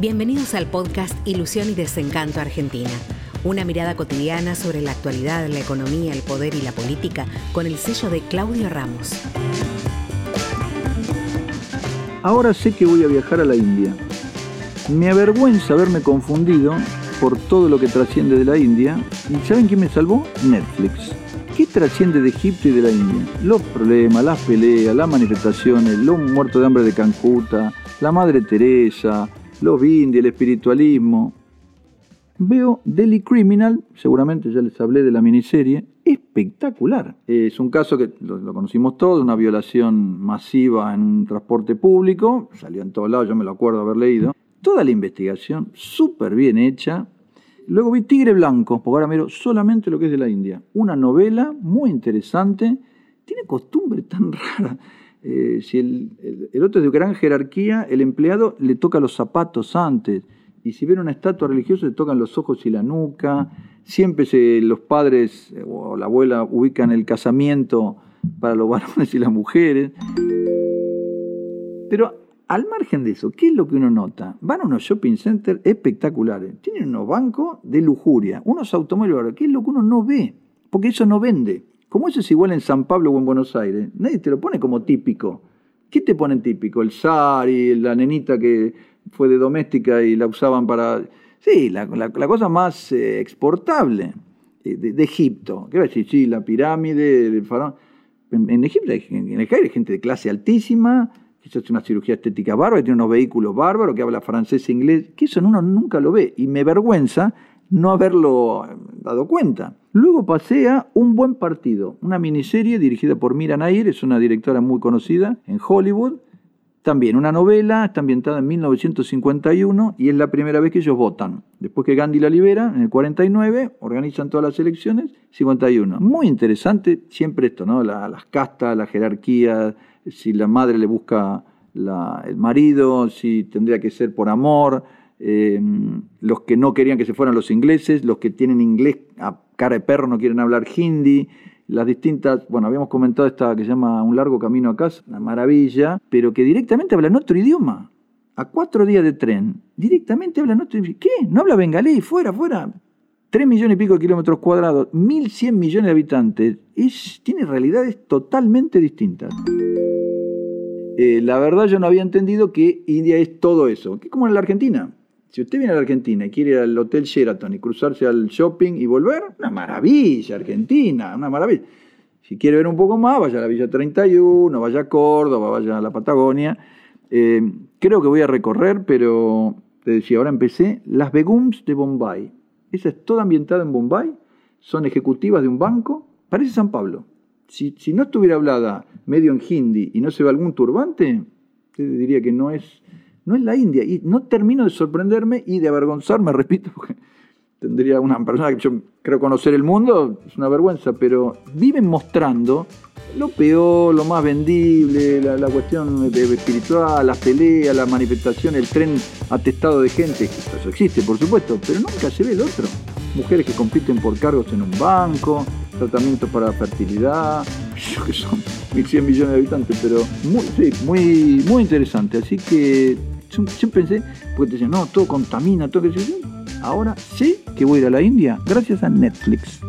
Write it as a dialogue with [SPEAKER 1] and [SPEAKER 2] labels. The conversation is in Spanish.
[SPEAKER 1] Bienvenidos al podcast Ilusión y Desencanto Argentina. Una mirada cotidiana sobre la actualidad, la economía, el poder y la política con el sello de Claudio Ramos.
[SPEAKER 2] Ahora sé que voy a viajar a la India. Me avergüenza haberme confundido por todo lo que trasciende de la India. ¿Y saben quién me salvó? Netflix. ¿Qué trasciende de Egipto y de la India? Los problemas, las peleas, las manifestaciones, los muertos de hambre de Cancuta, la Madre Teresa, los bindi, el espiritualismo. Veo Delhi Criminal, seguramente ya les hablé de la miniserie, espectacular. Es un caso que lo, conocimos todos, una violación masiva en un transporte público, salió en todos lados, yo me lo acuerdo haber leído. Toda la investigación súper bien hecha. Luego vi Tigre Blanco, porque ahora miro solamente lo que es de la India. Una novela muy interesante, tiene costumbre tan rara. Eh, si el, otro es de gran jerarquía, el empleado le toca los zapatos antes. Y si ven una estatua religiosa, le tocan los ojos y la nuca. Siempre los padres eh, o la abuela ubican el casamiento para los varones y las mujeres. Pero al margen de eso, ¿qué es lo que uno nota? Van a unos shopping centers espectaculares. Tienen unos bancos de lujuria, unos automóviles. ¿Qué es lo que uno no ve? Porque eso no vende. Como eso es igual en San Pablo o en Buenos Aires, nadie te lo pone como típico. ¿Qué te ponen típico? El y la nenita que fue de doméstica y la usaban para... Sí, la, cosa más eh, exportable eh, de, Egipto. ¿Qué va a decir? Sí, la pirámide, el faraón. En, Egipto hay, en el hay gente de clase altísima, que hace una cirugía estética bárbara, que tiene unos vehículos bárbaros, que habla francés e inglés, que eso uno nunca lo ve. Y me avergüenza no haberlo dado cuenta. Luego pasé a Un Buen Partido, una miniserie dirigida por Mira Nair, es una directora muy conocida en Hollywood. También una novela, está ambientada en 1951 y es la primera vez que ellos votan. Después que Gandhi la libera, en el 49, organizan todas las elecciones, 51. Muy interesante siempre esto, ¿no? las castas, la jerarquía, si la madre le busca el marido, si tendría que ser por amor, Em, los que no querían que se fueran los ingleses, los que tienen inglés a cara de perro no quieren hablar hindi, las distintas, bueno, habíamos comentado esta que se llama Un largo camino a casa, una maravilla, pero que directamente hablan otro idioma. A cuatro días de tren, directamente hablan otro idioma. ¿Qué? ¿No habla bengalí? Fuera, fuera. Tres millones y pico de kilómetros cuadrados, mil cien millones de habitantes. Es, tiene realidades totalmente distintas. Eh, la verdad yo no había entendido que India es todo eso, que como en la Argentina. Si usted viene a la Argentina y quiere ir al Hotel Sheraton y cruzarse al shopping y volver, una maravilla, Argentina, una maravilla. Si quiere ver un poco más, vaya a la Villa 31, vaya a Córdoba, vaya a la Patagonia. Eh, creo que voy a recorrer, pero te decía, ahora empecé, las Begums de Bombay. Esa es toda ambientada en Bombay, son ejecutivas de un banco, parece San Pablo. Si, no estuviera hablada medio en hindi y no se ve algún turbante, te diría que no es no es la India. Y no termino de sorprenderme y de avergonzarme, repito, porque tendría una persona que yo creo conocer el mundo, es una vergüenza, pero viven mostrando lo peor, lo más vendible, la, cuestión espiritual, las peleas, la manifestación, el tren atestado de gente, eso existe por supuesto, pero nunca se ve el otro. Mujeres que compiten por cargos en un banco, tratamientos para fertilidad, que son 1.100 millones de habitantes, pero muy, muy, muy interesante. Así que Siempre pensé, porque te decían, no, todo contamina, todo que Ahora sé que voy a ir a la India gracias a Netflix.